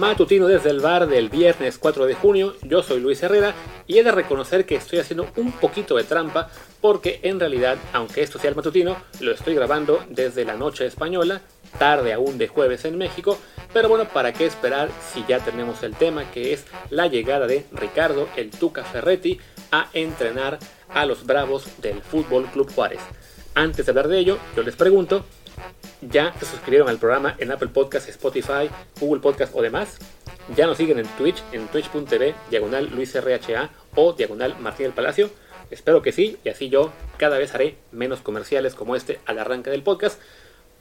matutino desde el bar del viernes 4 de junio. Yo soy Luis Herrera y he de reconocer que estoy haciendo un poquito de trampa porque en realidad, aunque esto sea el matutino, lo estoy grabando desde la noche española, tarde aún de jueves en México. Pero bueno, ¿para qué esperar si ya tenemos el tema que es la llegada de Ricardo el Tuca Ferretti a entrenar a los Bravos del Fútbol Club Juárez? Antes de hablar de ello, yo les pregunto, ya se suscribieron al programa en Apple Podcast, Spotify, Google Podcast o demás. Ya nos siguen en Twitch, en twitch.tv, diagonal Luis RHA o diagonal Martín del Palacio. Espero que sí, y así yo cada vez haré menos comerciales como este al arranque del podcast.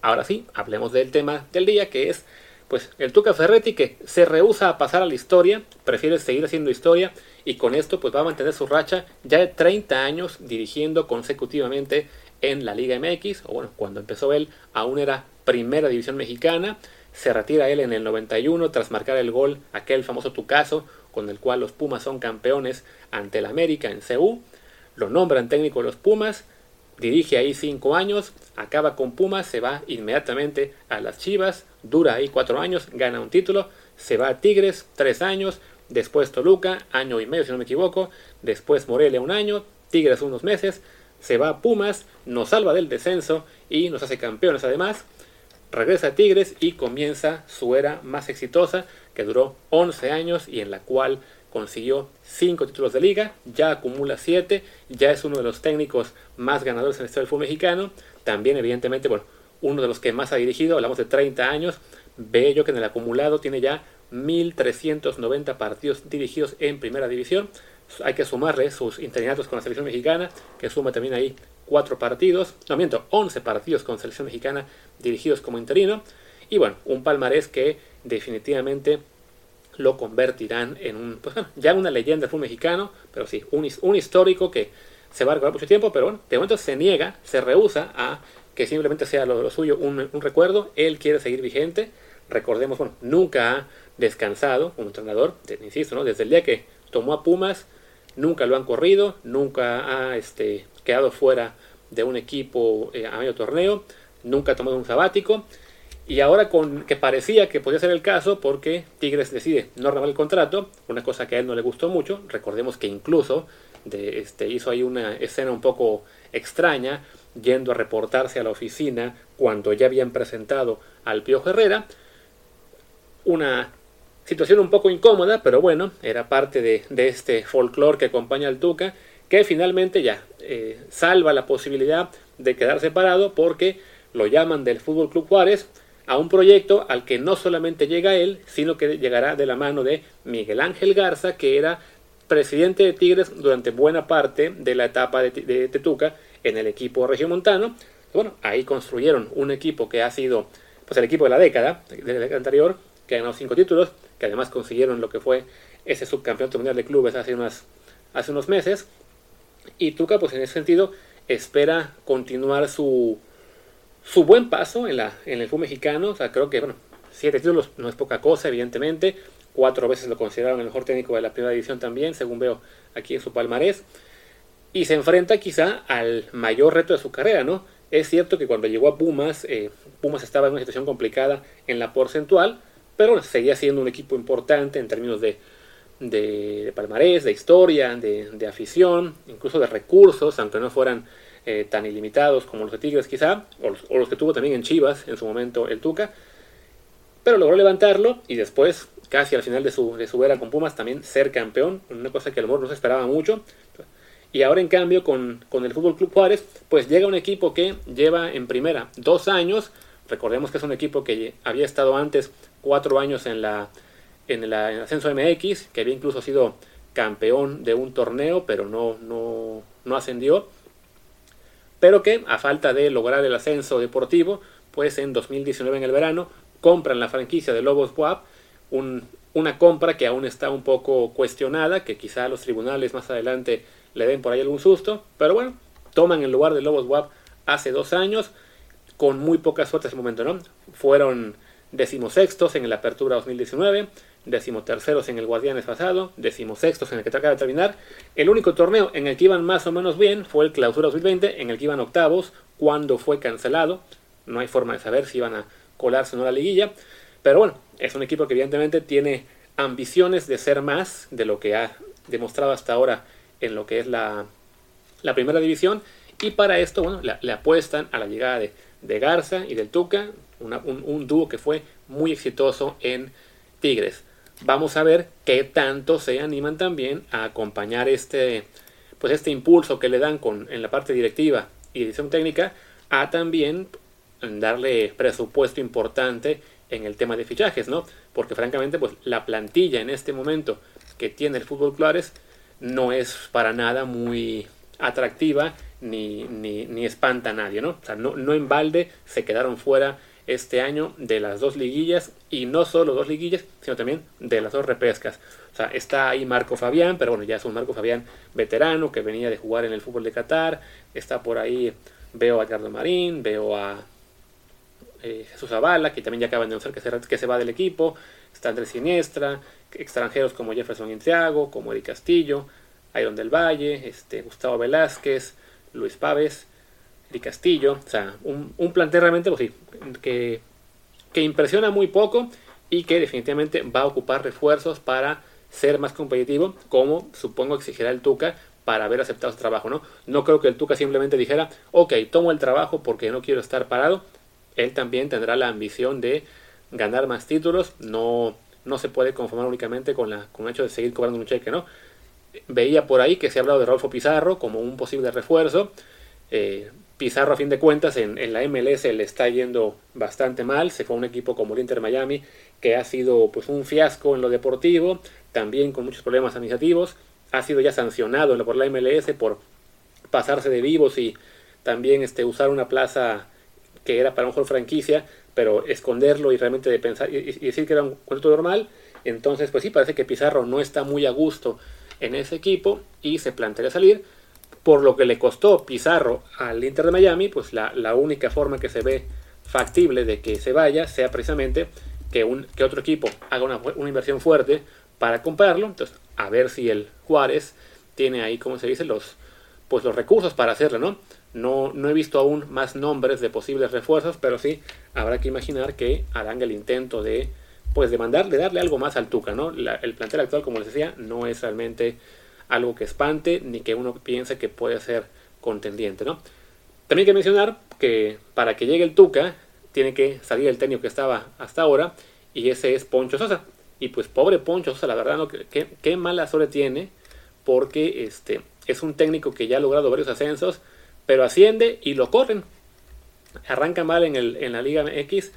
Ahora sí, hablemos del tema del día, que es pues el Tuca Ferretti que se rehúsa a pasar a la historia, prefiere seguir haciendo historia y con esto pues va a mantener su racha ya de 30 años dirigiendo consecutivamente en la Liga MX, o bueno, cuando empezó él aún era Primera División Mexicana, se retira él en el 91 tras marcar el gol, aquel famoso Tucaso, con el cual los Pumas son campeones ante el América en CU, lo nombran técnico de los Pumas, dirige ahí cinco años, acaba con Pumas, se va inmediatamente a las Chivas, dura ahí cuatro años, gana un título, se va a Tigres tres años, después Toluca, año y medio si no me equivoco, después Morelia un año, Tigres unos meses, se va a Pumas, nos salva del descenso y nos hace campeones además. Regresa a Tigres y comienza su era más exitosa, que duró 11 años y en la cual consiguió 5 títulos de liga, ya acumula 7, ya es uno de los técnicos más ganadores en el historia del fútbol mexicano, también evidentemente, bueno, uno de los que más ha dirigido, hablamos de 30 años, yo que en el acumulado tiene ya 1.390 partidos dirigidos en primera división, hay que sumarle sus interinatos con la selección mexicana, que suma también ahí cuatro partidos, no miento, 11 partidos con selección mexicana dirigidos como interino. Y bueno, un palmarés que definitivamente lo convertirán en un, pues ya una leyenda del fútbol mexicano, pero sí, un, un histórico que se va a recordar mucho tiempo, pero bueno, de momento se niega, se rehúsa a que simplemente sea lo, suyo un, un, recuerdo, él quiere seguir vigente, recordemos, bueno, nunca ha descansado como entrenador, insisto, ¿no? desde el día que tomó a Pumas, nunca lo han corrido, nunca ha este, quedado fuera de un equipo eh, a medio torneo, nunca ha tomado un sabático. Y ahora con que parecía que podía ser el caso porque Tigres decide no renovar el contrato, una cosa que a él no le gustó mucho, recordemos que incluso de, este, hizo ahí una escena un poco extraña yendo a reportarse a la oficina cuando ya habían presentado al Pío Herrera, una Situación un poco incómoda, pero bueno, era parte de, este folclore que acompaña al Tuca, que finalmente ya eh, salva la posibilidad de quedar separado porque lo llaman del Fútbol Club Juárez a un proyecto al que no solamente llega él, sino que llegará de la mano de Miguel Ángel Garza, que era presidente de Tigres durante buena parte de la etapa de, de Tetuca en el equipo regiomontano. Bueno, ahí construyeron un equipo que ha sido pues el equipo de la década, de la década anterior, que ganó cinco títulos, que además consiguieron lo que fue ese subcampeonato mundial de clubes hace, unas, hace unos meses. Y Tuca, pues en ese sentido, espera continuar su, su buen paso en, la, en el fútbol mexicano. O sea, creo que, bueno, siete títulos no es poca cosa, evidentemente. Cuatro veces lo consideraron el mejor técnico de la primera división también, según veo aquí en su palmarés. Y se enfrenta quizá al mayor reto de su carrera, ¿no? Es cierto que cuando llegó a Pumas, eh, Pumas estaba en una situación complicada en la porcentual, pero seguía siendo un equipo importante en términos de, de, palmarés, de historia, de, afición, incluso de recursos, aunque no fueran eh, tan ilimitados como los de Tigres quizá, o los, que tuvo también en Chivas en su momento el Tuca, pero logró levantarlo y después, casi al final de su, de su era con Pumas, también ser campeón, una cosa que a lo mejor no se esperaba mucho. Y ahora en cambio con, con el Fútbol Club Juárez, pues llega un equipo que lleva en primera dos años, recordemos que es un equipo que había estado antes cuatro años en, la, en, el ascenso MX, que había incluso sido campeón de un torneo, pero no, no, no ascendió. Pero que a falta de lograr el ascenso deportivo, pues en 2019 en el verano compran la franquicia de Lobos WAP, un, una compra que aún está un poco cuestionada, que quizá los tribunales más adelante le den por ahí algún susto, pero bueno, toman el lugar de Lobos WAP hace dos años, con muy poca suerte en ese momento, ¿no? Fueron decimosextos en el Apertura 2019, decimoterceros en el Guardianes pasado, decimosextos en el que acaba de terminar. El único torneo en el que iban más o menos bien fue el Clausura 2020, en el que iban octavos, cuando fue cancelado. No hay forma de saber si iban a colarse o no la liguilla. Pero bueno, es un equipo que evidentemente tiene ambiciones de ser más de lo que ha demostrado hasta ahora en lo que es la, primera división. Y para esto, bueno, le, apuestan a la llegada de, Garza y del Tuca, un, un dúo que fue muy exitoso en Tigres. Vamos a ver qué tanto se animan también a acompañar este, pues este impulso que le dan con, en la parte directiva y edición técnica a también darle presupuesto importante en el tema de fichajes, ¿no? Porque francamente, pues la plantilla en este momento que tiene el fútbol Clares no es para nada muy atractiva ni, ni, ni espanta a nadie, ¿no? O sea, no, no en balde se quedaron fuera este año de las dos liguillas y no solo dos liguillas, sino también de las dos repescas. O sea, está ahí Marco Fabián, pero bueno, ya es un Marco Fabián veterano que venía de jugar en el fútbol de Qatar. Está por ahí, veo a Ricardo Marín, veo a eh, Jesús Zavala, que también ya acaba de anunciar que se, que se va del equipo. Está Andrés Siniestra, extranjeros como Jefferson Intiago, como Eric Castillo, Iron del Valle, este, Gustavo Velázquez, Luis Paves, Eric Castillo. O sea, un, un plantel realmente, pues sí, que, que impresiona muy poco y que definitivamente va a ocupar refuerzos para ser más competitivo, como supongo exigirá el Tuca para haber aceptado su trabajo, ¿no? No creo que el Tuca simplemente dijera, ok, tomo el trabajo porque no quiero estar parado. Él también tendrá la ambición de ganar más títulos, no, no se puede conformar únicamente con, la, con el hecho de seguir cobrando un cheque, ¿no? Veía por ahí que se ha hablado de Rodolfo Pizarro como un posible refuerzo. Eh, Pizarro a fin de cuentas en, la MLS le está yendo bastante mal, se fue a un equipo como el Inter Miami que ha sido pues un fiasco en lo deportivo, también con muchos problemas administrativos, ha sido ya sancionado por la MLS por pasarse de vivos y también este, usar una plaza que era para un juego franquicia, pero esconderlo y realmente pensar y, decir que era un contrato normal, entonces pues sí parece que Pizarro no está muy a gusto en ese equipo y se plantea salir por lo que le costó Pizarro al Inter de Miami, pues la, única forma que se ve factible de que se vaya sea precisamente que, un, que otro equipo haga una, inversión fuerte para comprarlo. Entonces, a ver si el Juárez tiene ahí, como se dice, los, pues los recursos para hacerlo, ¿no? No, no he visto aún más nombres de posibles refuerzos, pero sí habrá que imaginar que harán el intento de, pues, de de darle algo más al Tuca, ¿no? el plantel actual, como les decía, no es realmente algo que espante ni que uno piense que puede ser contendiente, ¿no? También hay que mencionar que para que llegue el Tuca tiene que salir el técnico que estaba hasta ahora y ese es Poncho Sosa. Y pues pobre Poncho Sosa, la verdad, ¿no? qué, qué mala suerte tiene porque este, es un técnico que ya ha logrado varios ascensos, pero asciende y lo corren. Arranca mal en, el, en la Liga X,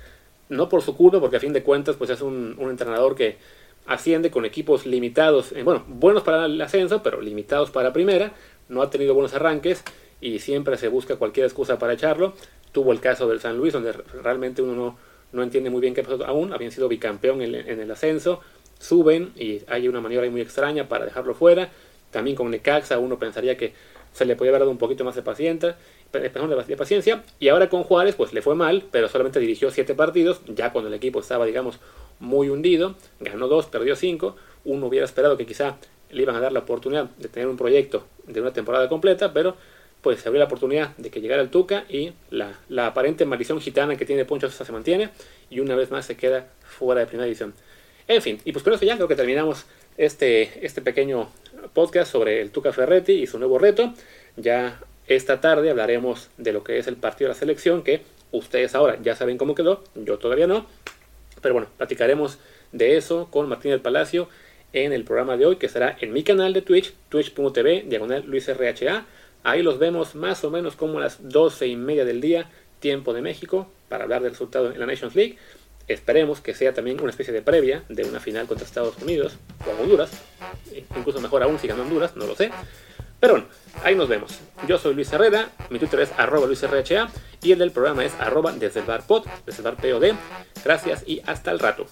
no por su culpa, porque a fin de cuentas pues es un, entrenador que asciende con equipos limitados, eh, bueno, buenos para el ascenso, pero limitados para primera, no ha tenido buenos arranques y siempre se busca cualquier excusa para echarlo. Tuvo el caso del San Luis, donde realmente uno no, no entiende muy bien qué pasó aún, habían sido bicampeón en, el ascenso, suben y hay una maniobra muy extraña para dejarlo fuera. También con Necaxa uno pensaría que se le podía haber dado un poquito más de paciencia, de paciencia. Y ahora con Juárez, pues le fue mal, pero solamente dirigió siete partidos, ya cuando el equipo estaba, digamos, muy hundido, ganó dos, perdió cinco, uno hubiera esperado que quizá le iban a dar la oportunidad de tener un proyecto de una temporada completa, pero pues se abrió la oportunidad de que llegara el Tuca y la, aparente maldición gitana que tiene Poncho se mantiene y una vez más se queda fuera de primera división. En fin, y pues con eso ya creo que terminamos este, este pequeño podcast sobre el Tuca Ferretti y su nuevo reto. Ya esta tarde hablaremos de lo que es el partido de la selección, que ustedes ahora ya saben cómo quedó, yo todavía no. Pero bueno, platicaremos de eso con Martín del Palacio en el programa de hoy, que será en mi canal de Twitch, twitch.tv, diagonal LuisRHA. Ahí los vemos más o menos como a las 12 y media del día, tiempo de México, para hablar del resultado en la Nations League. Esperemos que sea también una especie de previa de una final contra Estados Unidos o Honduras, incluso mejor aún si ganó Honduras, no lo sé. Pero bueno, ahí nos vemos. Yo soy Luis Herrera, mi Twitter es arroba luisrha y el del programa es arroba desde el bar desde el bar. Gracias y hasta el rato.